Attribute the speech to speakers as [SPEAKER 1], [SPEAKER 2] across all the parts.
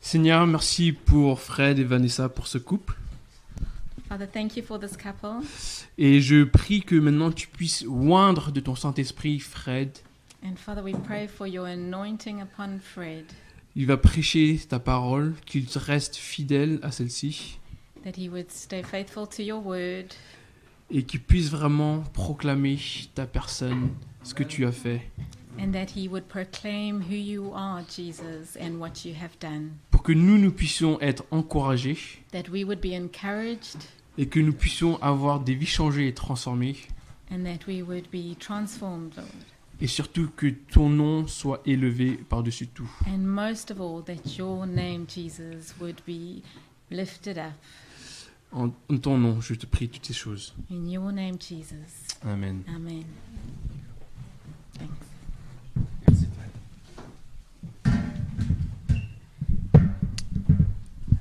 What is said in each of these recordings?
[SPEAKER 1] Seigneur, merci pour Fred et Vanessa pour ce couple.
[SPEAKER 2] Father, thank you for this couple.
[SPEAKER 1] Et je prie que maintenant tu puisses oindre de ton Saint-Esprit Fred.
[SPEAKER 2] And Father, we pray for your anointing upon Fred,
[SPEAKER 1] Il va prêcher ta parole, qu'il reste fidèle à celle-ci
[SPEAKER 2] that he would stay faithful to your word
[SPEAKER 1] et qu'il puisse vraiment proclamer ta personne, ce que tu as fait,
[SPEAKER 2] and that he would proclaim who you are, Jesus, and what you have done.
[SPEAKER 1] Pour que nous, nous puissions être encouragés
[SPEAKER 2] That we would be encouraged
[SPEAKER 1] et que nous puissions avoir des vies changées et transformées
[SPEAKER 2] and that we would be transformed, Lord.
[SPEAKER 1] et surtout que ton nom soit élevé par-dessus tout.
[SPEAKER 2] And most of all, that your name, Jesus, would be lifted up.
[SPEAKER 1] En, en ton nom, je te prie toutes ces choses.
[SPEAKER 2] In your name, Jesus.
[SPEAKER 1] Amen.
[SPEAKER 2] Amen. Thanks.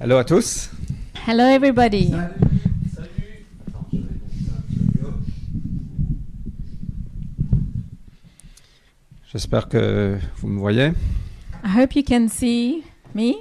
[SPEAKER 3] Hello à tous.
[SPEAKER 2] Hello, everybody.
[SPEAKER 3] J'espère que vous me voyez.
[SPEAKER 2] I hope you can see me.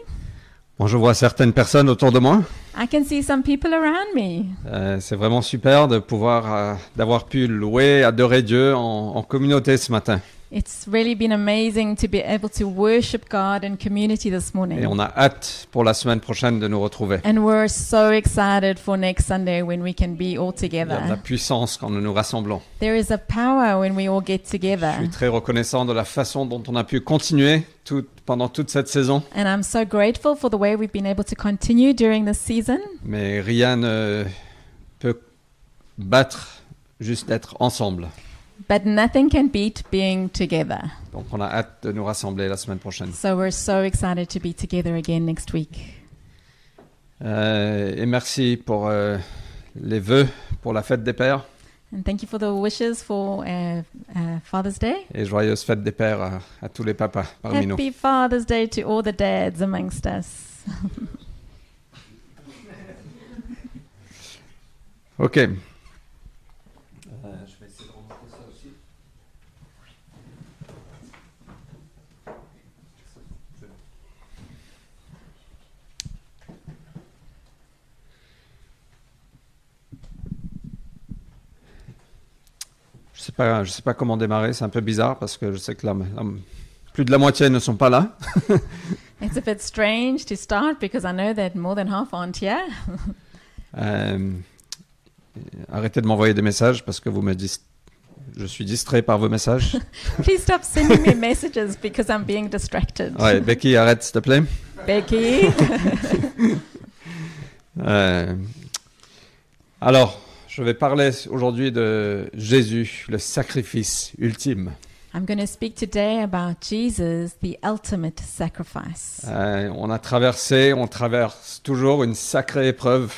[SPEAKER 3] Bon, je vois certaines personnes autour de moi.
[SPEAKER 2] I can see some people around me.
[SPEAKER 3] Euh, c'est vraiment super de pouvoir, euh, d'avoir pu louer, adorer Dieu en, en communauté ce matin.
[SPEAKER 2] It's really been amazing to be able to worship God in community this
[SPEAKER 3] Et
[SPEAKER 2] morning.
[SPEAKER 3] on a hâte pour la semaine prochaine de nous retrouver.
[SPEAKER 2] And we're so excited for next Sunday when we can be all
[SPEAKER 3] Il y a de la
[SPEAKER 2] together.
[SPEAKER 3] puissance quand nous nous rassemblons.
[SPEAKER 2] There is a power when we all get
[SPEAKER 3] Je
[SPEAKER 2] together.
[SPEAKER 3] suis très reconnaissant de la façon dont on a pu continuer tout- pendant toute cette saison.
[SPEAKER 2] And I'm so grateful for the way we've been able to continue during this season.
[SPEAKER 3] Mais rien ne peut battre juste d'être ensemble.
[SPEAKER 2] But nothing can beat being together.
[SPEAKER 3] Donc on a hâte de nous rassembler la semaine prochaine.
[SPEAKER 2] So we're so excited to be together again next week.
[SPEAKER 3] Euh, et merci pour euh, les vœux pour la fête des pères
[SPEAKER 2] And thank you for the wishes for uh, uh, Father's Day.
[SPEAKER 3] et joyeuse fête des pères à, à tous les papas parmi nous.
[SPEAKER 2] Happy Father's Day to all the dads amongst us.
[SPEAKER 3] Ok. Sais pas, je sais pas comment démarrer. C'est un peu bizarre parce que je sais que la- la- plus de la moitié ne sont pas là.
[SPEAKER 2] It's a bit strange to start because I know that more than half aren't here.
[SPEAKER 3] Euh, arrêtez de m'envoyer des messages parce que vous me dis, je suis distrait par vos messages.
[SPEAKER 2] Please stop sending me messages because I'm being distracted.
[SPEAKER 3] Ouais, Becky, arrête s'il te plaît.
[SPEAKER 2] Becky.
[SPEAKER 3] Euh, alors, je vais parler aujourd'hui de Jésus, le sacrifice ultime.
[SPEAKER 2] I'm going to speak today about Jesus, the ultimate sacrifice.
[SPEAKER 3] Euh, on a traversé, on traverse toujours une sacrée épreuve.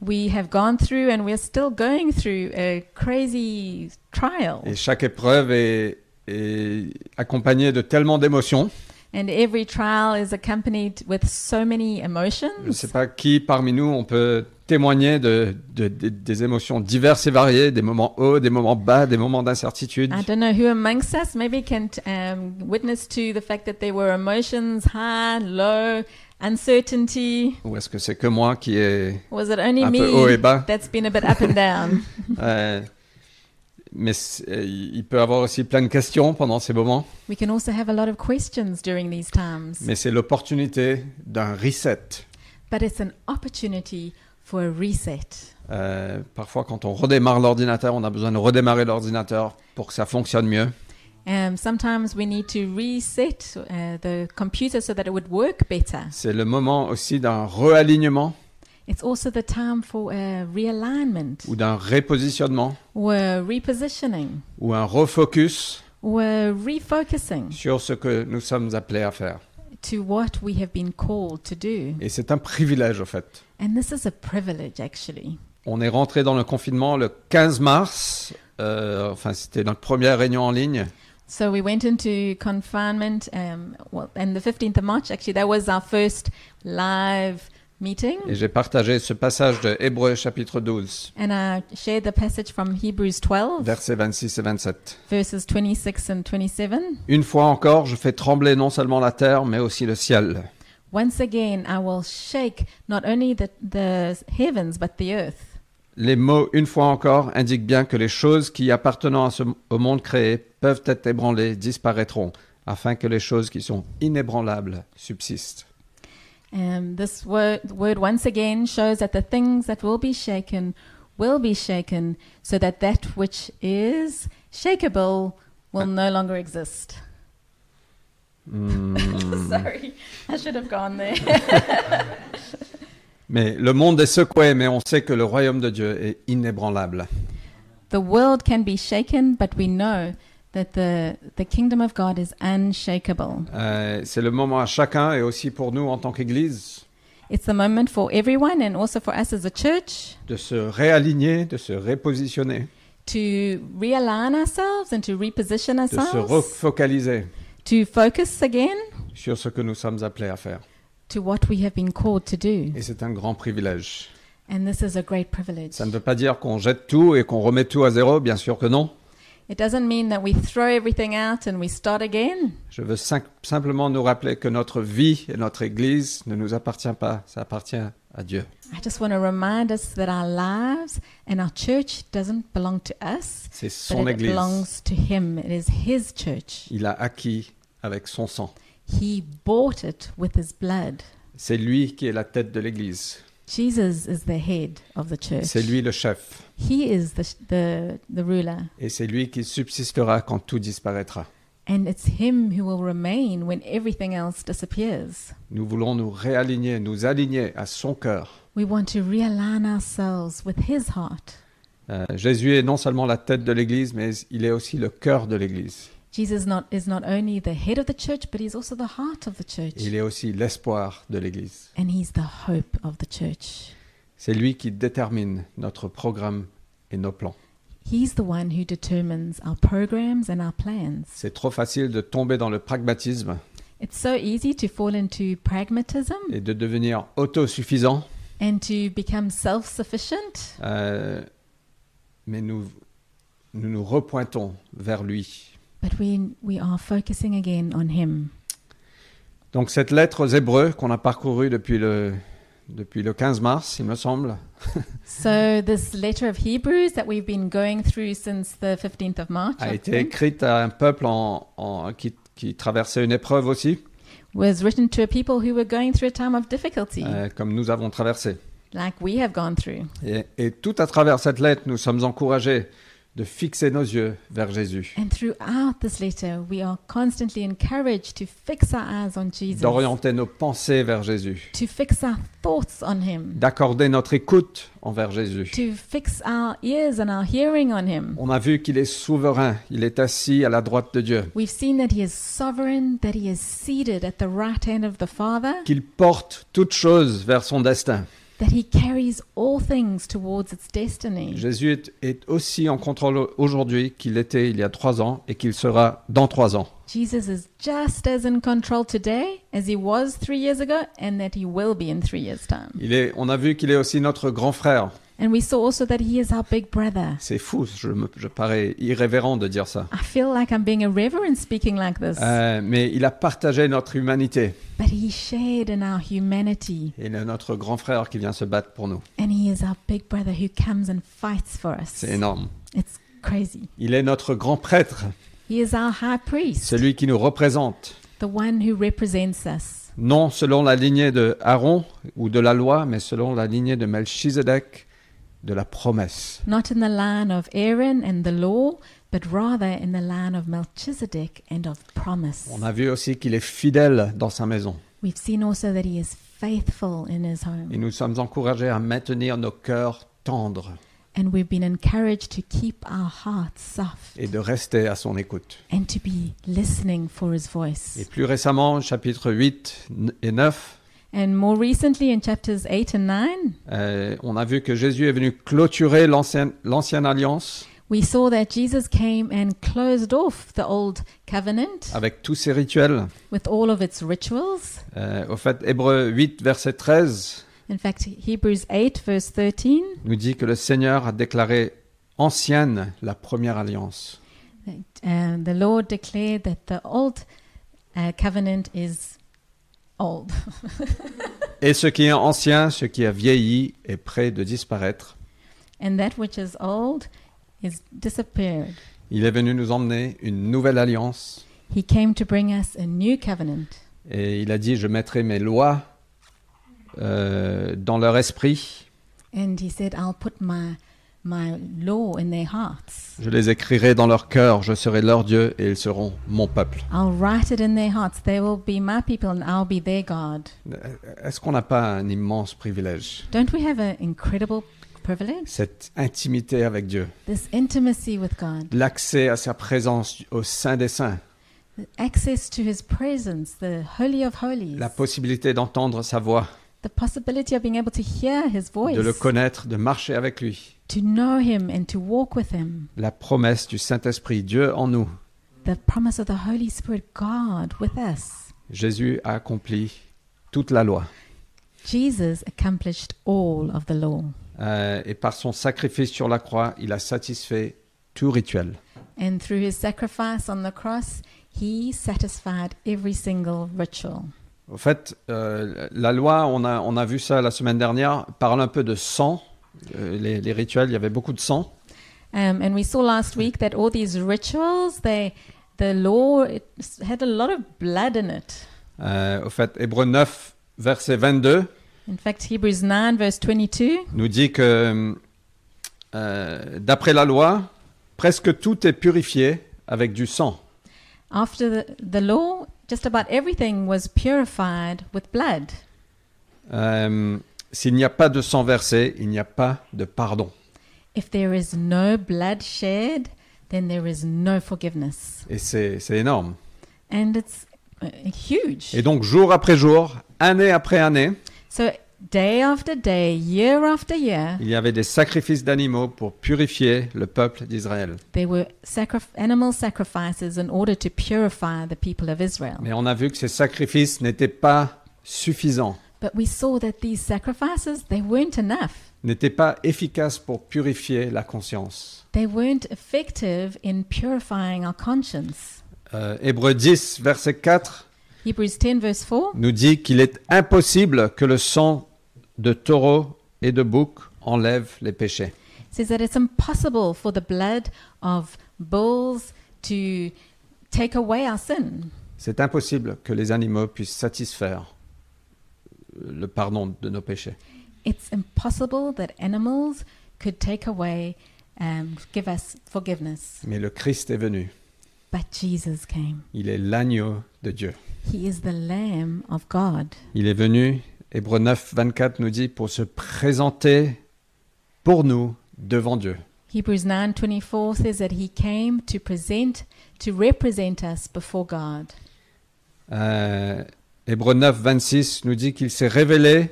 [SPEAKER 2] We have gone through and we're still going through a crazy trial.
[SPEAKER 3] Et chaque épreuve est, est accompagnée de tellement d'émotions.
[SPEAKER 2] And every trial is accompanied with so many
[SPEAKER 3] Je ne
[SPEAKER 2] emotions.
[SPEAKER 3] sais pas qui parmi nous on peut témoigner de, de- de- des émotions diverses et variées, des moments hauts, des moments bas, des moments d'incertitude.
[SPEAKER 2] I don't know who amongst us maybe can um, witness to the fact that there were emotions high, low, uncertainty.
[SPEAKER 3] Ou est-ce que c'est que moi qui est
[SPEAKER 2] Was it only
[SPEAKER 3] un peu haut et
[SPEAKER 2] me
[SPEAKER 3] bas?
[SPEAKER 2] that's been a bit up and down?
[SPEAKER 3] Euh, Mais euh, il peut avoir aussi plein de questions pendant ces moments.
[SPEAKER 2] we can also have a lot of questions during these times.
[SPEAKER 3] Mais c'est l'opportunité d'un reset.
[SPEAKER 2] But it's an opportunity for a reset.
[SPEAKER 3] Euh, parfois, quand on redémarre l'ordinateur, on a besoin de redémarrer l'ordinateur pour que ça fonctionne mieux.
[SPEAKER 2] Um, uh.
[SPEAKER 3] C'est le moment aussi d'un realignement
[SPEAKER 2] It's also the time for a realignment
[SPEAKER 3] ou d'un repositionnement
[SPEAKER 2] a repositioning
[SPEAKER 3] ou un refocus
[SPEAKER 2] a refocusing
[SPEAKER 3] sur ce que nous sommes appelés à faire.
[SPEAKER 2] to what we have been called to do.
[SPEAKER 3] Et c'est un privilège, au fait.
[SPEAKER 2] And this is a privilege, actually.
[SPEAKER 3] On est rentré dans le confinement le 15 mars. euh, enfin, c'était notre première réunion en ligne.
[SPEAKER 2] So we went into confinement, um, well, and the 15th of March, actually, that was our first live meeting.
[SPEAKER 3] Et j'ai partagé ce passage de Hébreu chapitre 12,
[SPEAKER 2] And I shared the passage from Hebrews 12,
[SPEAKER 3] versets 26 et 27.
[SPEAKER 2] verses 26 and 27.
[SPEAKER 3] Une fois encore, je fais trembler non seulement la terre, mais aussi le ciel.
[SPEAKER 2] Once again, I will shake not only the, the heavens, but the earth.
[SPEAKER 3] Les mots une fois encore indiquent bien que les choses qui appartenant à ce- au monde créé peuvent être ébranlées, disparaîtront, afin que les choses qui sont inébranlables subsistent.
[SPEAKER 2] Um, this word, word once again shows that the things that will be shaken will be shaken, so that that which is shakeable will no longer exist.
[SPEAKER 3] Hmm.
[SPEAKER 2] Sorry, I should have gone there.
[SPEAKER 3] Mais le monde est secoué, mais on sait que le royaume de Dieu est inébranlable.
[SPEAKER 2] the world can be shaken, but we know that the, the kingdom of God is unshakable.
[SPEAKER 3] Euh, c'est le moment à chacun et aussi pour nous en tant qu'Église
[SPEAKER 2] It's the moment for everyone and also for us as a church
[SPEAKER 3] de se réaligner, de se repositionner,
[SPEAKER 2] to realign ourselves and to reposition
[SPEAKER 3] de se
[SPEAKER 2] ourselves,
[SPEAKER 3] refocaliser
[SPEAKER 2] to focus again
[SPEAKER 3] sur ce que nous sommes appelés à faire.
[SPEAKER 2] to what we have been called to do.
[SPEAKER 3] Et c'est un grand privilège.
[SPEAKER 2] And this is a great privilege.
[SPEAKER 3] Ça ne veut pas dire qu'on jette tout et qu'on remet tout à zéro, bien sûr que non.
[SPEAKER 2] It doesn't mean that we throw everything out and we start again.
[SPEAKER 3] Je veux sim- simplement nous rappeler que notre vie et notre Église ne nous appartient pas, ça appartient à Dieu.
[SPEAKER 2] I just want to remind us that our lives and our church doesn't belong to us,
[SPEAKER 3] C'est son
[SPEAKER 2] but it
[SPEAKER 3] Église.
[SPEAKER 2] belongs to Him. It is His church.
[SPEAKER 3] Il a acquis avec son sang.
[SPEAKER 2] He bought it with His blood.
[SPEAKER 3] C'est lui qui est la tête de l'Église.
[SPEAKER 2] Jesus is the head of the church.
[SPEAKER 3] C'est lui le chef.
[SPEAKER 2] He is the, the, the ruler.
[SPEAKER 3] Et c'est lui qui subsistera quand tout disparaîtra.
[SPEAKER 2] And it's Him who will remain when everything else disappears.
[SPEAKER 3] Nous voulons nous réaligner, nous aligner à son cœur.
[SPEAKER 2] We want to realign ourselves with His heart.
[SPEAKER 3] Euh, Jésus est non seulement la tête de l'Église, mais il est aussi le cœur de l'Église.
[SPEAKER 2] Jesus not, is not only the head of the church, but He's also the heart of the church.
[SPEAKER 3] Il est aussi l'espoir de l'Église.
[SPEAKER 2] And He's the hope of the church.
[SPEAKER 3] C'est lui qui détermine notre programme et nos plans.
[SPEAKER 2] He's the one who determines our programs and our plans.
[SPEAKER 3] C'est trop facile de tomber dans le pragmatisme
[SPEAKER 2] It's so easy to fall into pragmatism
[SPEAKER 3] et de devenir autosuffisant,
[SPEAKER 2] and to become self
[SPEAKER 3] euh, mais nous, nous nous repointons vers lui.
[SPEAKER 2] But we, we are focusing again on Him.
[SPEAKER 3] Donc cette lettre aux Hébreux qu'on a parcourue depuis le, depuis le 15 mars, il me semble,
[SPEAKER 2] So, this letter of Hebrews that we've been going through since the 15th of March
[SPEAKER 3] a été écrite à un peuple en, en- qui, qui traversait une épreuve aussi,
[SPEAKER 2] was written to a people who were going through a time of difficulty,
[SPEAKER 3] euh, comme nous avons traversé.
[SPEAKER 2] like we have gone through.
[SPEAKER 3] Et, et tout à travers cette lettre, nous sommes encouragés de fixer nos yeux vers Jésus,
[SPEAKER 2] And throughout this letter, we are constantly encouraged to fix our eyes on Jesus,
[SPEAKER 3] d'orienter nos pensées vers Jésus,
[SPEAKER 2] to fix our thoughts on Him,
[SPEAKER 3] d'accorder notre écoute envers Jésus.
[SPEAKER 2] to fix our ears and our hearing on Him.
[SPEAKER 3] On a vu qu'il est souverain, il est assis à la droite de Dieu,
[SPEAKER 2] We've seen that He is sovereign, that He is seated at the right hand of the Father,
[SPEAKER 3] qu'il porte toutes choses vers son destin.
[SPEAKER 2] That He carries all things towards its destiny.
[SPEAKER 3] Jésus est, est aussi en contrôle aujourd'hui qu'il était il y a trois ans et qu'il sera dans trois ans.
[SPEAKER 2] Jesus is just as in control today as he was three years ago, and that he will be in three years' time.
[SPEAKER 3] Il est, on a vu qu'il est aussi notre grand frère.
[SPEAKER 2] And we saw also that he is our big brother.
[SPEAKER 3] C'est fou, je, me, je parais irrévérent de dire ça.
[SPEAKER 2] I feel like I'm being irreverent speaking like this,
[SPEAKER 3] Euh, mais il a partagé notre humanité.
[SPEAKER 2] but he shared in our humanity,
[SPEAKER 3] Il est notre grand frère qui vient se battre pour nous.
[SPEAKER 2] and he is our big brother who comes and fights for us.
[SPEAKER 3] C'est énorme.
[SPEAKER 2] It's crazy.
[SPEAKER 3] Il est notre grand prêtre,
[SPEAKER 2] He is our high priest,
[SPEAKER 3] celui qui nous représente.
[SPEAKER 2] the one who represents us,
[SPEAKER 3] Non selon la lignée de Aaron ou de la loi, mais selon la lignée de Melchizedek, de la promesse.
[SPEAKER 2] not in the line of Aaron and the law, but rather in the line of Melchizedek and of promise.
[SPEAKER 3] On a vu aussi qu'il est fidèle dans sa maison.
[SPEAKER 2] We've seen also that he is faithful in his home.
[SPEAKER 3] Et nous sommes encouragés à maintenir nos cœurs tendres
[SPEAKER 2] And we've been encouraged to keep our hearts soft
[SPEAKER 3] et de rester à son écoute.
[SPEAKER 2] and to be listening for his
[SPEAKER 3] Et
[SPEAKER 2] voice.
[SPEAKER 3] plus récemment, chapitre 8 et 9,
[SPEAKER 2] And more recently, in chapters 8 and 9,
[SPEAKER 3] euh, on a vu que Jésus est venu clôturer l'ancienne alliance
[SPEAKER 2] we saw that Jesus came and closed off the old covenant
[SPEAKER 3] avec tous ses rituels.
[SPEAKER 2] with all of its rituals.
[SPEAKER 3] Euh, au fait, Hébreu 8, verset 13
[SPEAKER 2] In fact, Hebrews 8, verse 13,
[SPEAKER 3] nous dit que le Seigneur a déclaré ancienne la première alliance.
[SPEAKER 2] uh, the Lord declared that the old uh, covenant is old.
[SPEAKER 3] Et ce qui est ancien, ce qui a vieilli, est prêt de disparaître.
[SPEAKER 2] and that which is old is disappeared.
[SPEAKER 3] Il est venu nous emmener une nouvelle alliance.
[SPEAKER 2] He came to bring us a new covenant.
[SPEAKER 3] Et il a dit, je mettrai mes lois euh, dans leur esprit.
[SPEAKER 2] And he said, I'll put my, my law in their hearts.
[SPEAKER 3] Je les écrirai dans leur cœur. Je serai leur Dieu et ils seront mon peuple.
[SPEAKER 2] I'll write it in their hearts. They will be my people and I'll be their God.
[SPEAKER 3] Est-ce qu'on n'a pas un immense privilège?
[SPEAKER 2] Don't we have an incredible privilege?
[SPEAKER 3] Cette intimité avec Dieu.
[SPEAKER 2] This intimacy with God,
[SPEAKER 3] L'accès à sa présence au sein des saints.
[SPEAKER 2] the access to his presence, the Holy of Holies,
[SPEAKER 3] La possibilité d'entendre sa voix,
[SPEAKER 2] the possibility of being able to hear his voice,
[SPEAKER 3] de le connaître, de marcher avec lui.
[SPEAKER 2] to know him and to walk with him,
[SPEAKER 3] La promesse du Saint-Esprit, Dieu en nous.
[SPEAKER 2] the promise of the Holy Spirit, God with us.
[SPEAKER 3] Jésus a accompli toute la loi.
[SPEAKER 2] Jesus accomplished all of the law.
[SPEAKER 3] Euh, et par son sacrifice sur la croix, il a satisfait tout rituel.
[SPEAKER 2] And through his sacrifice on the cross, he satisfied every single ritual.
[SPEAKER 3] Au fait, euh, la loi, on a, on a vu ça la semaine dernière, parle un peu de sang. Euh, les, les rituels, il y avait beaucoup de sang.
[SPEAKER 2] Um, and we saw last week that all these rituals, they, the law, it had a lot of blood in it.
[SPEAKER 3] Euh, au fait, Hébreu 9, verset 22,
[SPEAKER 2] In fact, Hebrews 9, verse 22,
[SPEAKER 3] nous dit que d'après la loi, presque tout est purifié avec du sang.
[SPEAKER 2] after the, the law, just about everything was purified with blood.
[SPEAKER 3] Euh, S'il n'y a pas de sang versé, il n'y a pas de pardon.
[SPEAKER 2] If there is no blood shed, then there is no forgiveness.
[SPEAKER 3] Et c'est énorme.
[SPEAKER 2] And it's uh, huge.
[SPEAKER 3] Et donc, jour après jour, année après année,
[SPEAKER 2] So, day after day, year after year,
[SPEAKER 3] il y avait des sacrifices d'animaux pour purifier le peuple d'Israël.
[SPEAKER 2] there were animal sacrifices in order to purify the people of Israel.
[SPEAKER 3] Mais on a vu que ces sacrifices n'étaient pas suffisants,
[SPEAKER 2] But we saw that these sacrifices, they weren't enough.
[SPEAKER 3] n'étaient pas efficaces pour purifier la conscience.
[SPEAKER 2] They weren't effective in purifying our conscience.
[SPEAKER 3] Euh, Hébreu 10, verset 4
[SPEAKER 2] Hebrews 10, verse 4
[SPEAKER 3] nous dit qu'il est impossible que le sang de taureau et de bouc enlève les péchés.
[SPEAKER 2] says that it's impossible for the blood of bulls to take away our sin.
[SPEAKER 3] C'est impossible que les animaux puissent satisfaire le pardon de nos péchés.
[SPEAKER 2] It's impossible that animals could take away, um, give us forgiveness.
[SPEAKER 3] Mais le Christ est venu.
[SPEAKER 2] But Jesus came.
[SPEAKER 3] Il est l'agneau de Dieu.
[SPEAKER 2] He is the Lamb of God.
[SPEAKER 3] Il est venu, Hébreu 9, 24 nous dit, pour se présenter pour nous devant Dieu.
[SPEAKER 2] Hebrews 9:24 says that he came to present to represent us before God.
[SPEAKER 3] Euh, Hébreu 9, 26 nous dit qu'il s'est révélé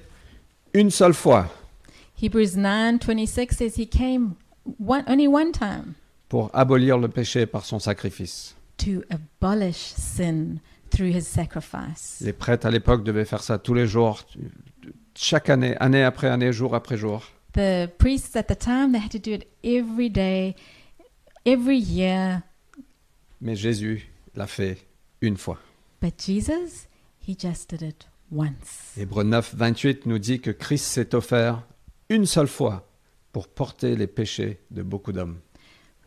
[SPEAKER 3] une seule fois
[SPEAKER 2] Hebrews 9:26 says he came one, only one time
[SPEAKER 3] pour abolir le péché par son sacrifice.
[SPEAKER 2] to abolish sin through his sacrifice.
[SPEAKER 3] Les prêtres à l'époque devaient faire ça tous les jours, chaque année, année après année, jour après jour.
[SPEAKER 2] The priests at the time they had to do it every day, every year.
[SPEAKER 3] Mais Jésus l'a fait une fois.
[SPEAKER 2] But Jesus, he just did it once.
[SPEAKER 3] Hébreu 9, 28 nous dit que Christ s'est offert une seule fois pour porter les péchés de beaucoup d'hommes.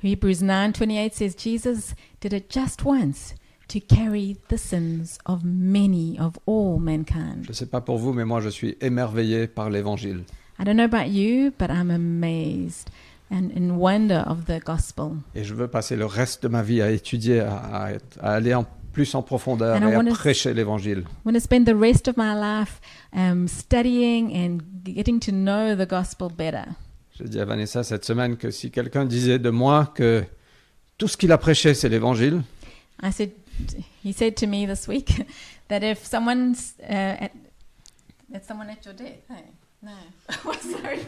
[SPEAKER 2] Hebrews 9:28 says Jesus did it just once to carry the sins of many of all
[SPEAKER 3] Je
[SPEAKER 2] mankind.
[SPEAKER 3] ne sais pas pour vous, mais moi je suis émerveillé par l'évangile.
[SPEAKER 2] I don't know about you, but I'm amazed and in wonder of the gospel.
[SPEAKER 3] Et je veux passer le reste de ma vie à étudier, à, à- à aller en plus en profondeur
[SPEAKER 2] And I
[SPEAKER 3] et à
[SPEAKER 2] wanna-
[SPEAKER 3] prêcher l'évangile.
[SPEAKER 2] I want to spend the rest of my life um, studying and getting to know the gospel better.
[SPEAKER 3] J'ai dit à Vanessa cette semaine que si quelqu'un disait de moi que tout ce qu'il a prêché c'est l'évangile,
[SPEAKER 2] I said, he said to me this week that if someone's uh, at, that someone at your death, hey, no, sorry.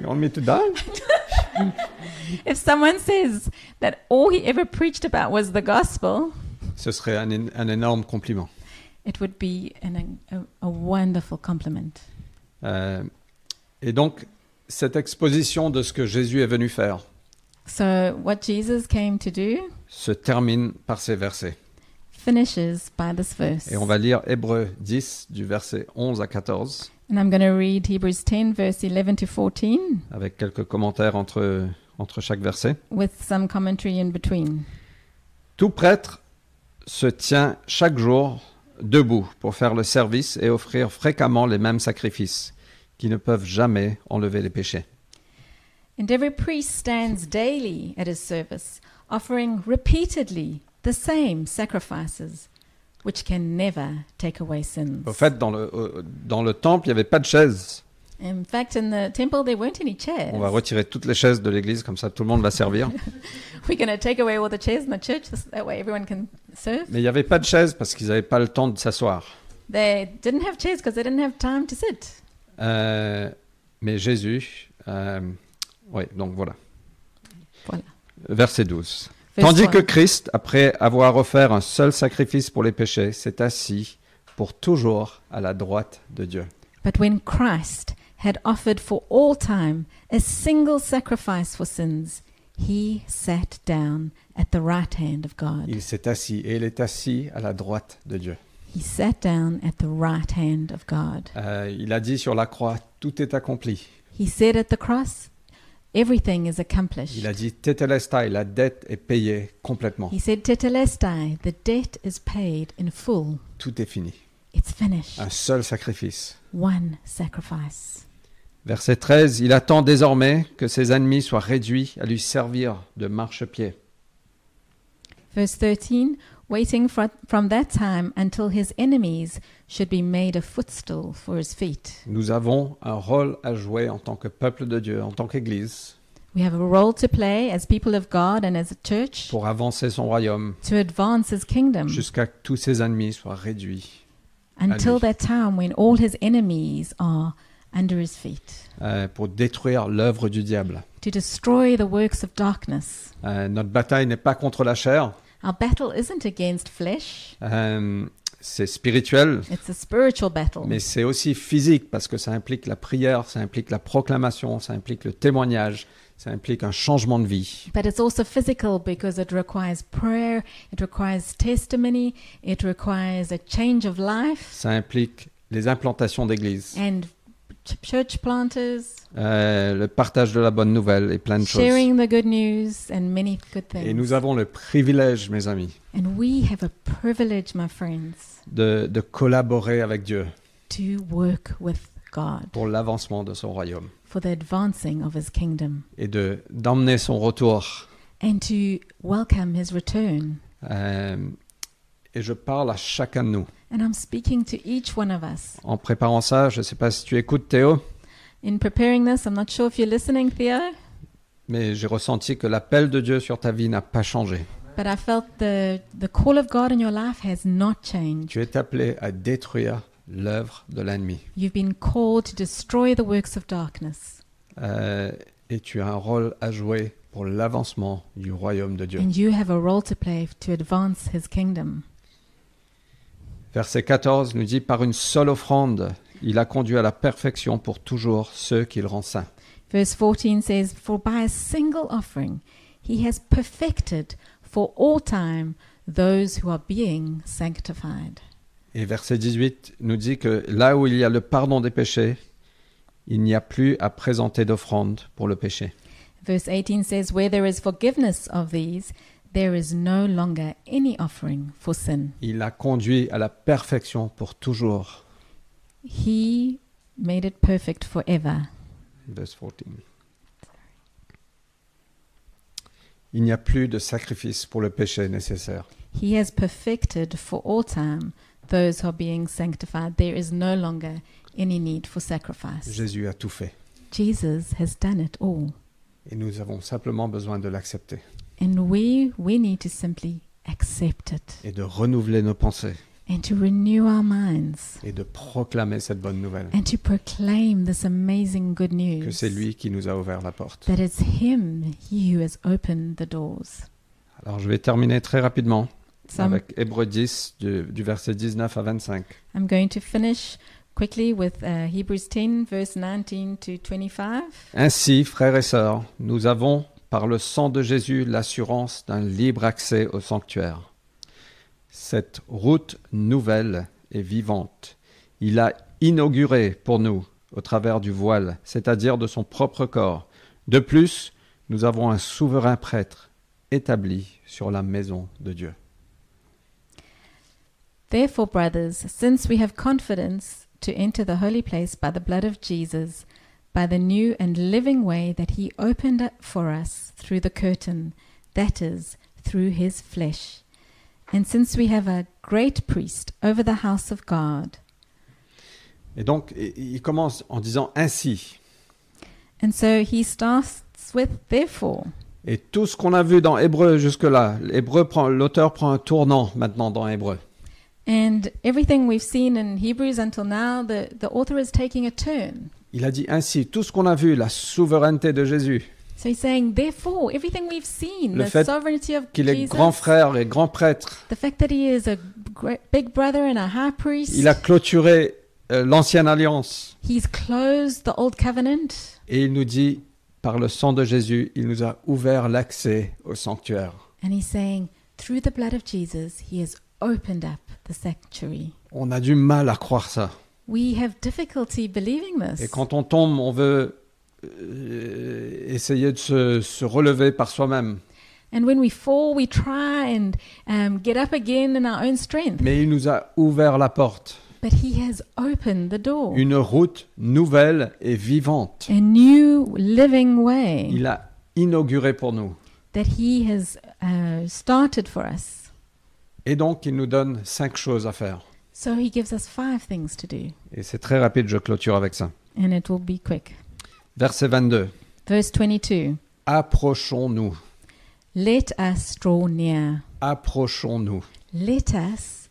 [SPEAKER 3] you want me to die?
[SPEAKER 2] If someone says that all he ever preached about was the gospel,
[SPEAKER 3] Ce serait un, énorme compliment.
[SPEAKER 2] it would be an, a, a wonderful compliment.
[SPEAKER 3] Euh, et donc, cette exposition de ce que Jésus est venu faire
[SPEAKER 2] So what Jesus came to do
[SPEAKER 3] se termine par ces versets.
[SPEAKER 2] Finishes by this verse.
[SPEAKER 3] Et on va lire Hébreux 10 du verset 11 à 14
[SPEAKER 2] And I'm going to read Hebrews 10, verse 11 to 14,
[SPEAKER 3] avec quelques commentaires entre, entre chaque verset.
[SPEAKER 2] with some commentary in between.
[SPEAKER 3] Tout prêtre se tient chaque jour debout pour faire le service et offrir fréquemment les mêmes sacrifices qui ne peuvent jamais enlever les péchés.
[SPEAKER 2] And every priest stands daily at his service, offering repeatedly the same sacrifices, which can never take away sins.
[SPEAKER 3] Au fait, dans le, dans le temple, il n'y avait pas de chaises.
[SPEAKER 2] In fact, in the temple, there weren't any chairs.
[SPEAKER 3] On va retirer toutes les chaises de l'église, comme ça tout le monde va servir.
[SPEAKER 2] We're going to take away all the chairs in the church, that way everyone can serve.
[SPEAKER 3] Mais il n'y avait pas de chaises parce qu'ils n'avaient pas le temps de s'asseoir.
[SPEAKER 2] They didn't have chairs because they didn't have time to sit.
[SPEAKER 3] Euh, mais Jésus, euh, oui, donc voilà.
[SPEAKER 2] Voilà.
[SPEAKER 3] Verset 12. Tandis
[SPEAKER 2] 12.
[SPEAKER 3] que Christ, après avoir offert un seul sacrifice pour les péchés, s'est assis pour toujours à la droite de Dieu.
[SPEAKER 2] But when Christ had offered for all time a single sacrifice for sins, he sat down at the right hand of God.
[SPEAKER 3] Il s'est assis et il est assis à la droite de Dieu.
[SPEAKER 2] He sat down at the right hand of God.
[SPEAKER 3] Euh, il a dit sur la croix, tout est accompli.
[SPEAKER 2] He said at the cross, Everything is accomplished.
[SPEAKER 3] Il a dit, tetelestai, la dette est payée complètement.
[SPEAKER 2] He said, Tetelestai, the debt is paid in full.
[SPEAKER 3] Tout est fini.
[SPEAKER 2] It's finished.
[SPEAKER 3] Un seul sacrifice.
[SPEAKER 2] One sacrifice.
[SPEAKER 3] Verset 13, il attend désormais que ses ennemis soient réduits à lui servir de marchepied.
[SPEAKER 2] Verse 13, waiting fro- from that time until his enemies should be made a footstool for his feet.
[SPEAKER 3] Nous avons un rôle à jouer en tant que peuple de Dieu, en tant qu'Église,
[SPEAKER 2] We have a role to play as people of God and as a church
[SPEAKER 3] pour avancer son royaume
[SPEAKER 2] to advance his kingdom
[SPEAKER 3] jusqu'à que tous ses ennemis soient réduits,
[SPEAKER 2] until
[SPEAKER 3] lui.
[SPEAKER 2] that time when all his enemies are under his feet,
[SPEAKER 3] euh, pour détruire l'œuvre du diable.
[SPEAKER 2] to destroy the works of darkness.
[SPEAKER 3] Euh, notre bataille n'est pas contre la chair,
[SPEAKER 2] Our battle isn't against flesh,
[SPEAKER 3] euh, c'est spirituel,
[SPEAKER 2] it's a spiritual battle.
[SPEAKER 3] mais c'est aussi physique parce que ça implique la prière, ça implique la proclamation, ça implique le témoignage, ça implique un changement de vie.
[SPEAKER 2] But it's also physical because it requires prayer, it requires testimony, it requires a change of life,
[SPEAKER 3] Ça implique les implantations d'églises,
[SPEAKER 2] and church planters,
[SPEAKER 3] euh, le partage de la bonne nouvelle et plein de choses.
[SPEAKER 2] sharing the good news, and many good
[SPEAKER 3] Et
[SPEAKER 2] things.
[SPEAKER 3] nous avons le privilège, mes amis,
[SPEAKER 2] And we have a privilege, my friends,
[SPEAKER 3] de, de collaborer avec Dieu
[SPEAKER 2] to work with God
[SPEAKER 3] pour l'avancement de son royaume
[SPEAKER 2] for the advancing of His kingdom
[SPEAKER 3] et de d'emmener son retour.
[SPEAKER 2] and to welcome His return.
[SPEAKER 3] Euh, et je parle à chacun de nous.
[SPEAKER 2] And I'm speaking to each one of us.
[SPEAKER 3] En préparant ça, je ne sais pas si tu écoutes Théo,
[SPEAKER 2] In preparing this, I'm not sure if you're listening, Theo,
[SPEAKER 3] mais j'ai ressenti que l'appel de Dieu sur ta vie n'a pas changé.
[SPEAKER 2] but I felt the, the call of God in your life has not changed.
[SPEAKER 3] Tu es appelé à détruire l'œuvre de l'ennemi.
[SPEAKER 2] You've been called to destroy the works of darkness,
[SPEAKER 3] Euh, et tu as un rôle à jouer pour l'avancement du royaume de Dieu.
[SPEAKER 2] and you have a role to play to advance His kingdom.
[SPEAKER 3] Verset 14 nous dit, par une seule offrande, il a conduit à la perfection pour toujours ceux qu'il rend saints.
[SPEAKER 2] Verse 14 says, For by a single offering he has perfected for all time those who are being sanctified.
[SPEAKER 3] Et verset 18 nous dit que là où il y a le pardon des péchés, il n'y a plus à présenter d'offrande pour le péché.
[SPEAKER 2] Verse 18 says, Where there is forgiveness of these, there is no longer any offering for sin.
[SPEAKER 3] Il a conduit à la perfection pour toujours.
[SPEAKER 2] He made it perfect forever.
[SPEAKER 3] Verse 14. Il n'y a plus de sacrifice pour le péché nécessaire.
[SPEAKER 2] He has perfected for all time those who are being sanctified. There is no longer any need for sacrifice.
[SPEAKER 3] Jésus a tout fait.
[SPEAKER 2] Jesus has done it all.
[SPEAKER 3] Et nous avons simplement besoin de l'accepter
[SPEAKER 2] And we we need to simply accept it
[SPEAKER 3] et de renouveler nos pensées
[SPEAKER 2] and to renew our minds
[SPEAKER 3] et de proclamer cette bonne nouvelle
[SPEAKER 2] and to proclaim this amazing good
[SPEAKER 3] que
[SPEAKER 2] news
[SPEAKER 3] c'est lui qui nous a ouvert la porte.
[SPEAKER 2] that it's him he who has opened the doors.
[SPEAKER 3] Alors je vais terminer très rapidement
[SPEAKER 2] So
[SPEAKER 3] avec Hébreux 10 du, du verset 19 à 25.
[SPEAKER 2] I'm going to finish quickly with uh, Hebrews 10 verse 19 to 25.
[SPEAKER 3] Ainsi, frères et sœurs, nous avons par le sang de Jésus l'assurance d'un libre accès au sanctuaire. cette route nouvelle et vivante. Il a inauguré pour nous au travers du voile, c'est-à-dire de son propre corps. De plus, nous avons un souverain prêtre établi sur la maison de Dieu.
[SPEAKER 2] Therefore, brothers, since we have confidence to enter the holy place by the blood of Jesus, by the new and living way that he opened up for us through the curtain, that is, through his flesh. And since we have a great priest over the house of God,
[SPEAKER 3] Et donc, il commence en disant ainsi.
[SPEAKER 2] and so he starts with therefore.
[SPEAKER 3] Et tout ce qu'on a vu dans Hébreu jusque-là, l'auteur prend un tournant maintenant dans Hébreu.
[SPEAKER 2] And everything we've seen in Hebrews until now, the, the author is taking a turn.
[SPEAKER 3] Il a dit ainsi, tout ce qu'on a vu, la souveraineté de Jésus,
[SPEAKER 2] So he's saying, therefore, everything we've seen,
[SPEAKER 3] Le
[SPEAKER 2] the
[SPEAKER 3] fait
[SPEAKER 2] sovereignty of
[SPEAKER 3] qu'il est
[SPEAKER 2] Jesus,
[SPEAKER 3] grand frère et grand prêtre,
[SPEAKER 2] the fact that he is a great, big brother and a high priest,
[SPEAKER 3] il a clôturé euh, l'ancienne alliance.
[SPEAKER 2] he's closed the old covenant,
[SPEAKER 3] Et il nous dit, par le sang de Jésus, il nous a ouvert l'accès au sanctuaire.
[SPEAKER 2] and he's saying, through the blood of Jesus, he has opened up the sanctuary.
[SPEAKER 3] On a du mal à croire ça.
[SPEAKER 2] We have difficulty believing this.
[SPEAKER 3] Et quand on tombe, on veut euh, essayer de se, se relever par soi-même.
[SPEAKER 2] And when we fall, we try and um, get up again in our own strength.
[SPEAKER 3] Mais il nous a ouvert la porte.
[SPEAKER 2] But he has opened the door.
[SPEAKER 3] Une route nouvelle et vivante.
[SPEAKER 2] a new living way
[SPEAKER 3] Il a inauguré pour nous.
[SPEAKER 2] that he has uh, started for us.
[SPEAKER 3] Et donc, il nous donne cinq choses à faire.
[SPEAKER 2] So he gives us five things to do,
[SPEAKER 3] Et c'est très rapide, je clôture avec ça.
[SPEAKER 2] and it will be quick.
[SPEAKER 3] Verset 22.
[SPEAKER 2] Verse 22
[SPEAKER 3] Approchons-nous.
[SPEAKER 2] Let us draw near.
[SPEAKER 3] Approchons-nous.
[SPEAKER 2] Let us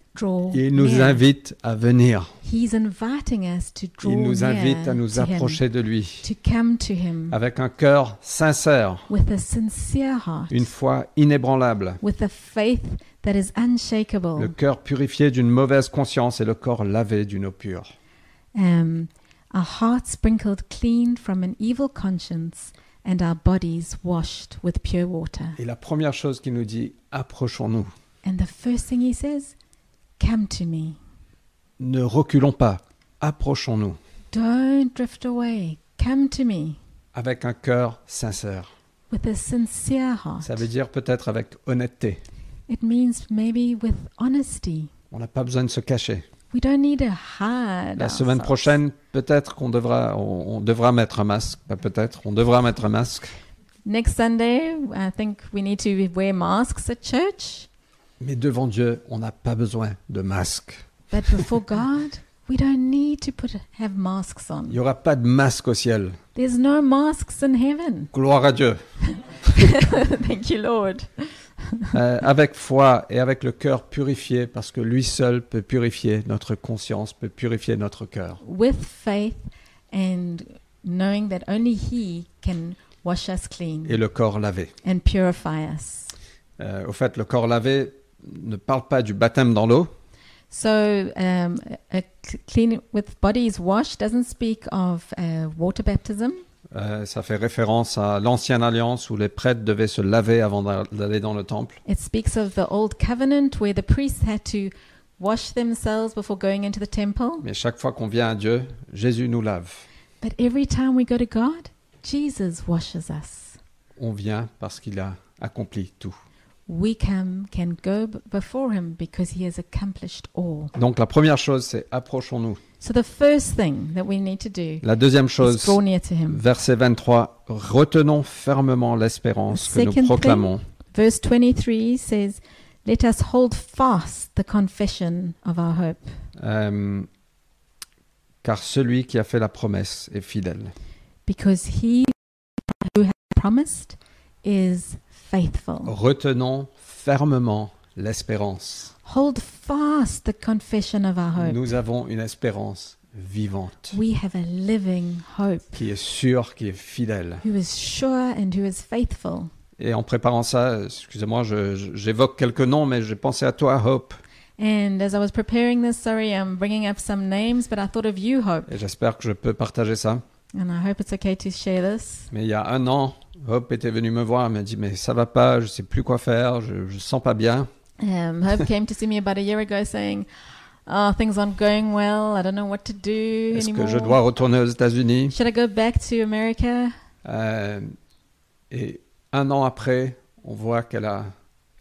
[SPEAKER 3] Il nous invite à venir.
[SPEAKER 2] He's inviting us to draw
[SPEAKER 3] Il nous invite à nous approcher de lui
[SPEAKER 2] to come to him
[SPEAKER 3] avec un cœur sincère,
[SPEAKER 2] with a sincere heart,
[SPEAKER 3] une foi inébranlable,
[SPEAKER 2] with a faith that is unshakable,
[SPEAKER 3] le cœur purifié d'une mauvaise conscience et le corps lavé d'une eau pure.
[SPEAKER 2] our hearts sprinkled clean from an evil conscience, and our bodies washed with pure water.
[SPEAKER 3] Et la première chose qu'il nous dit, approchons-nous.
[SPEAKER 2] And the first thing he says, Come to me.
[SPEAKER 3] Ne reculons pas, approchons-nous
[SPEAKER 2] Don't drift away. Come to me
[SPEAKER 3] avec un cœur sincère.
[SPEAKER 2] with a sincere heart.
[SPEAKER 3] Ça veut dire peut-être avec honnêteté.
[SPEAKER 2] It means maybe with honesty.
[SPEAKER 3] On n'a pas besoin de se cacher.
[SPEAKER 2] We don't need to hide.
[SPEAKER 3] La semaine
[SPEAKER 2] ourselves.
[SPEAKER 3] prochaine, peut-être qu'on devra, on, on devra mettre un masque. Peut-être, on devra mettre un masque.
[SPEAKER 2] Next Sunday, I think we need to wear masks at church.
[SPEAKER 3] Mais devant Dieu, on n'a pas besoin de masque.
[SPEAKER 2] But before God, we don't need to put have masks
[SPEAKER 3] Il
[SPEAKER 2] on.
[SPEAKER 3] n'y aura pas de masque au ciel.
[SPEAKER 2] There's no masks in heaven.
[SPEAKER 3] Gloire à Dieu.
[SPEAKER 2] Thank you, Lord.
[SPEAKER 3] Euh, avec foi et avec le cœur purifié, parce que lui seul peut purifier notre conscience, peut purifier notre cœur.
[SPEAKER 2] With faith and knowing that only He can wash us clean
[SPEAKER 3] Et le corps lavé.
[SPEAKER 2] and purify us.
[SPEAKER 3] Euh, au fait, le corps lavé ne parle pas du baptême dans l'eau,
[SPEAKER 2] So, um, a clean with bodies washed doesn't speak of uh, water baptism.
[SPEAKER 3] Euh, ça fait référence à l'ancienne alliance où les prêtres devaient se laver avant d'a- d'aller dans le temple.
[SPEAKER 2] It speaks of the old covenant where the priests had to wash themselves before going into the temple.
[SPEAKER 3] Mais chaque fois qu'on vient à Dieu, Jésus nous lave.
[SPEAKER 2] But every time we go to God, Jesus washes us.
[SPEAKER 3] On vient parce qu'il a accompli tout.
[SPEAKER 2] We come, can go before Him because He has accomplished all.
[SPEAKER 3] Donc la première chose, c'est approchons-nous.
[SPEAKER 2] So the first thing that we need to do
[SPEAKER 3] La deuxième
[SPEAKER 2] is
[SPEAKER 3] chose,
[SPEAKER 2] draw near to Him.
[SPEAKER 3] verset 23, retenons fermement l'espérance que nous
[SPEAKER 2] Second thing.
[SPEAKER 3] proclamons.
[SPEAKER 2] Verse 23 says, Let us hold fast the confession of our hope,
[SPEAKER 3] Euh, car celui qui a fait la promesse est fidèle.
[SPEAKER 2] because He who has promised is faithful.
[SPEAKER 3] Retenons fermement l'espérance.
[SPEAKER 2] Hold fast the confession of our hope.
[SPEAKER 3] Nous avons une espérance vivante
[SPEAKER 2] We have a living hope
[SPEAKER 3] qui est sûre, qui est fidèle.
[SPEAKER 2] who is sure and who is faithful.
[SPEAKER 3] Et en préparant ça, excusez-moi, j'évoque quelques noms, mais j'ai pensé à toi, Hope.
[SPEAKER 2] And as I was preparing this, sorry, I'm bringing up some names, but I thought of you, Hope.
[SPEAKER 3] Et j'espère que je peux partager ça.
[SPEAKER 2] And I hope it's okay to share this.
[SPEAKER 3] Mais il y a un an, Hope était venu me voir, m'a dit, mais ça va pas, je sais plus quoi faire, je, je sens pas bien.
[SPEAKER 2] Um, Hope came to see me about a year ago saying, "Oh, things aren't going well. I don't know what to do
[SPEAKER 3] Est-ce
[SPEAKER 2] anymore.
[SPEAKER 3] que je dois retourner aux États-Unis?
[SPEAKER 2] Should I go back to America?"
[SPEAKER 3] Euh, Et un an après, on voit qu'elle a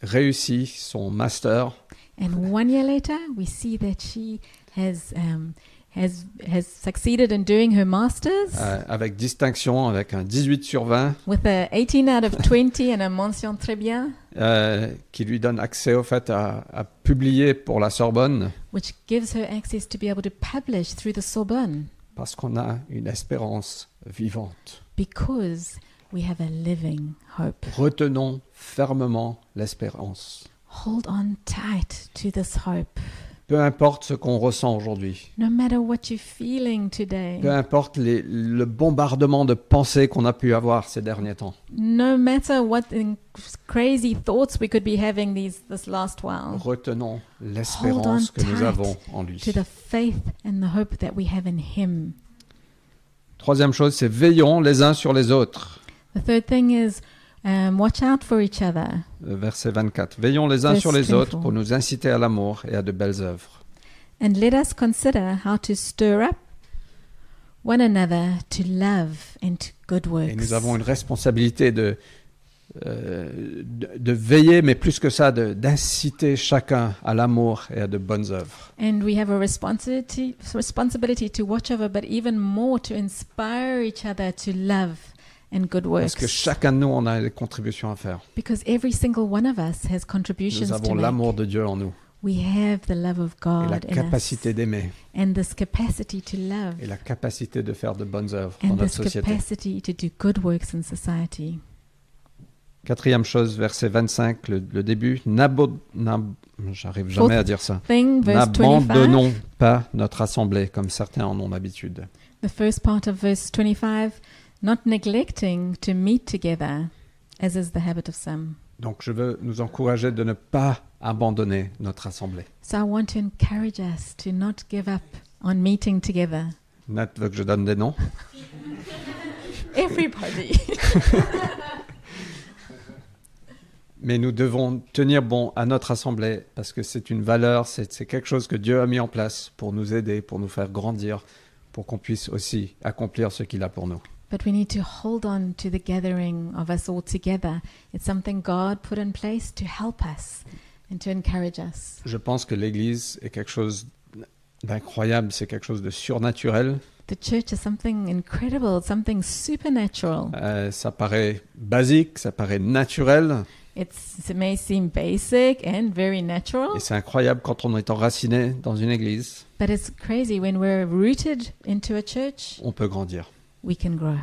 [SPEAKER 3] réussi son master.
[SPEAKER 2] And one year later, we see that she has um, has has succeeded in doing her masters
[SPEAKER 3] euh, avec distinction, avec un 18 sur 20,
[SPEAKER 2] with a 18 out of 20 and a mention très bien,
[SPEAKER 3] euh, qui lui donne accès au fait à, à publier pour la Sorbonne,
[SPEAKER 2] which gives her access to be able to publish through the Sorbonne
[SPEAKER 3] parce qu'on a une espérance vivante.
[SPEAKER 2] because we have a living hope.
[SPEAKER 3] Retenons fermement l'espérance.
[SPEAKER 2] Hold on tight to this hope.
[SPEAKER 3] Peu importe ce qu'on ressent aujourd'hui,
[SPEAKER 2] No matter what you're feeling today,
[SPEAKER 3] peu importe les- le bombardement de pensées qu'on a pu avoir ces derniers temps,
[SPEAKER 2] no matter what in- crazy thoughts we could be having these this last while,
[SPEAKER 3] retenons l'espérance que nous avons en lui.
[SPEAKER 2] to the faith and the hope that we have in Him.
[SPEAKER 3] Troisième chose, c'est veillons les uns sur les autres.
[SPEAKER 2] The third thing is um, watch out for each other.
[SPEAKER 3] Euh, Verset 24. Veillons les uns
[SPEAKER 2] Verse
[SPEAKER 3] sur les
[SPEAKER 2] 24.
[SPEAKER 3] autres pour nous inciter à l'amour et à de belles œuvres.
[SPEAKER 2] And let us consider how to stir up one another to love and to good works.
[SPEAKER 3] Et nous avons une responsabilité de, euh, de, de veiller, mais plus que ça, d'inciter chacun à l'amour et à de bonnes œuvres.
[SPEAKER 2] And we have a responsibility, responsibility to watch over, but even more to inspire each other to love and good works.
[SPEAKER 3] Parce que chacun de nous, on a des contributions à faire.
[SPEAKER 2] Because every single one of us has contributions
[SPEAKER 3] Nous
[SPEAKER 2] to
[SPEAKER 3] avons
[SPEAKER 2] make.
[SPEAKER 3] l'amour de Dieu en nous
[SPEAKER 2] We have the love of
[SPEAKER 3] et la
[SPEAKER 2] God in
[SPEAKER 3] capacité
[SPEAKER 2] us,
[SPEAKER 3] d'aimer
[SPEAKER 2] and this capacity to love,
[SPEAKER 3] et la capacité de faire de bonnes œuvres dans
[SPEAKER 2] and
[SPEAKER 3] notre
[SPEAKER 2] this
[SPEAKER 3] société.
[SPEAKER 2] capacity to do good works in society.
[SPEAKER 3] Quatrième chose, verset 25, le, le début. N'abo- n'ab- J'arrive jamais à dire ça.
[SPEAKER 2] Thing, verse 25.
[SPEAKER 3] N'abandonnons pas notre assemblée comme certains en ont l'habitude.
[SPEAKER 2] The first part of verse 25, not neglecting to meet together, as is the habit of some.
[SPEAKER 3] Donc je veux nous encourager de ne pas abandonner notre assemblée.
[SPEAKER 2] So I want to encourage us to not give up on meeting together.
[SPEAKER 3] Nat veut que je donne des noms.
[SPEAKER 2] Everybody.
[SPEAKER 3] Mais nous devons tenir bon à notre assemblée parce que c'est une valeur, c'est c'est quelque chose que Dieu a mis en place pour nous aider, pour nous faire grandir, pour qu'on puisse aussi accomplir ce qu'il a pour nous.
[SPEAKER 2] But we need to hold on to the gathering of us all together. It's something God put in place to help us and to encourage us.
[SPEAKER 3] Je pense que l'Église est quelque chose d'incroyable, c'est quelque chose de surnaturel.
[SPEAKER 2] The church is something incredible, something supernatural.
[SPEAKER 3] Euh, ça paraît basique, ça paraît naturel,
[SPEAKER 2] It's, it may seem basic and very natural,
[SPEAKER 3] et c'est incroyable quand on est enraciné dans une Église,
[SPEAKER 2] but it's crazy when we're rooted into a church,
[SPEAKER 3] on peut grandir
[SPEAKER 2] we can grow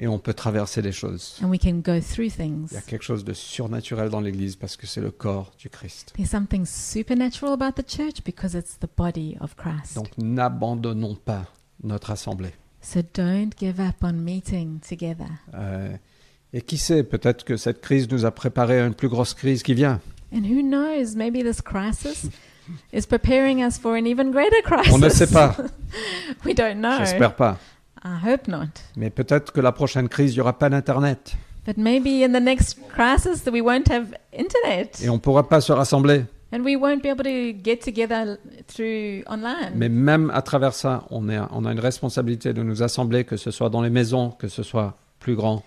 [SPEAKER 3] et on peut traverser les choses.
[SPEAKER 2] and we can go through things.
[SPEAKER 3] Il y a quelque chose de surnaturel dans l'Église parce que c'est le corps du Christ.
[SPEAKER 2] There's something supernatural about the church because it's the body of Christ.
[SPEAKER 3] Donc n'abandonnons pas notre assemblée.
[SPEAKER 2] So don't give up on meeting together.
[SPEAKER 3] Euh, et qui sait, peut-être que cette crise nous a préparé à une plus grosse crise qui vient.
[SPEAKER 2] And who knows, maybe this crisis is preparing us for an even greater crisis.
[SPEAKER 3] On ne sait pas,
[SPEAKER 2] we don't know.
[SPEAKER 3] j'espère pas.
[SPEAKER 2] I hope not.
[SPEAKER 3] Mais peut-être que la prochaine crise, il n'y aura pas d'Internet
[SPEAKER 2] But maybe in the next crisis that we won't have internet
[SPEAKER 3] et on ne pourra pas se rassembler.
[SPEAKER 2] and we won't be able to get together through online.
[SPEAKER 3] Mais même à travers ça, on, est, on a une responsabilité de nous assembler, que ce soit dans les maisons, que ce soit plus grand.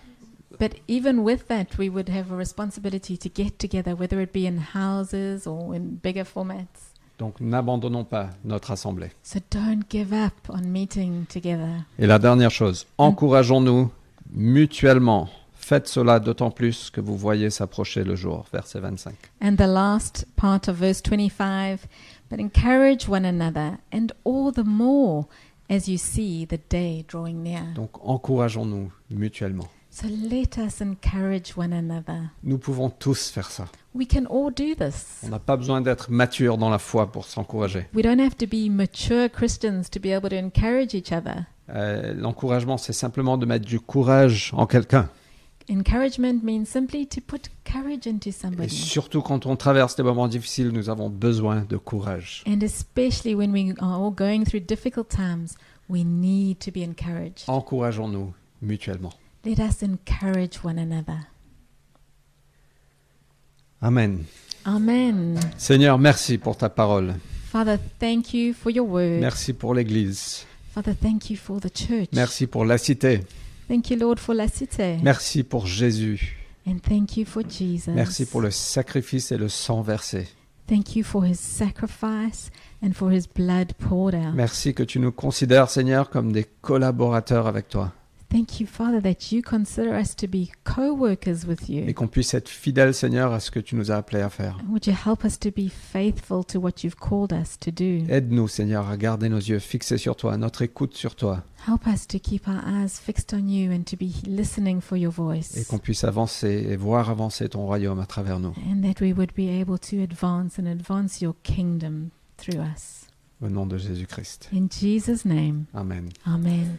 [SPEAKER 2] But even with that, we would have a responsibility to get together, whether it be in houses or in bigger formats.
[SPEAKER 3] Donc n'abandonnons pas notre assemblée.
[SPEAKER 2] So don't give up on meeting together.
[SPEAKER 3] Et la dernière chose, encourageons-nous mutuellement. Faites cela d'autant plus que vous voyez s'approcher le jour. Verset 25.
[SPEAKER 2] And the last part of verse 25 but encourage one another, and all the more as you see the day drawing near.
[SPEAKER 3] Donc encourageons-nous mutuellement.
[SPEAKER 2] So let us encourage one another.
[SPEAKER 3] Nous pouvons tous faire ça.
[SPEAKER 2] We can all do this.
[SPEAKER 3] On n'a pas besoin d'être mature dans la foi pour s'encourager.
[SPEAKER 2] We don't have to be mature Christians to be able to encourage each other.
[SPEAKER 3] Euh, L'encouragement, c'est simplement de mettre du courage en quelqu'un.
[SPEAKER 2] Encouragement means simply to put courage into
[SPEAKER 3] Et
[SPEAKER 2] somebody.
[SPEAKER 3] surtout quand on traverse des moments difficiles, nous avons besoin de courage.
[SPEAKER 2] And especially when we are all going through difficult times, we need to be encouraged.
[SPEAKER 3] Encourageons-nous mutuellement.
[SPEAKER 2] Let us encourage one another.
[SPEAKER 3] Amen.
[SPEAKER 2] Amen.
[SPEAKER 3] Seigneur, merci pour ta parole.
[SPEAKER 2] Father, thank you for your word.
[SPEAKER 3] Merci pour l'Église.
[SPEAKER 2] Father, thank you for the church.
[SPEAKER 3] Merci pour la cité.
[SPEAKER 2] Thank you, Lord, for La Cité.
[SPEAKER 3] Merci pour Jésus.
[SPEAKER 2] And thank you for Jesus.
[SPEAKER 3] Merci pour le sacrifice et le sang versé.
[SPEAKER 2] Thank you for his sacrifice and for his blood poured out.
[SPEAKER 3] Merci que tu nous considères, Seigneur, comme des collaborateurs avec toi
[SPEAKER 2] Thank you, Father, that you consider us to be co workers with
[SPEAKER 3] et
[SPEAKER 2] you.
[SPEAKER 3] qu'on puisse être fidèles, Seigneur, à ce que tu nous as appelés à faire.
[SPEAKER 2] Would you help us to be faithful to what you've called us to do?
[SPEAKER 3] Aide-nous, Seigneur, à garder nos yeux fixés sur toi, notre écoute sur toi,
[SPEAKER 2] Help us to keep our eyes fixed on you and to be listening for your
[SPEAKER 3] et
[SPEAKER 2] voice.
[SPEAKER 3] qu'on puisse avancer et voir avancer ton royaume à travers nous.
[SPEAKER 2] And that we would be able to advance and advance your kingdom through us.
[SPEAKER 3] Au nom de Jésus-Christ.
[SPEAKER 2] In Jesus' name,
[SPEAKER 3] Amen.
[SPEAKER 2] Amen.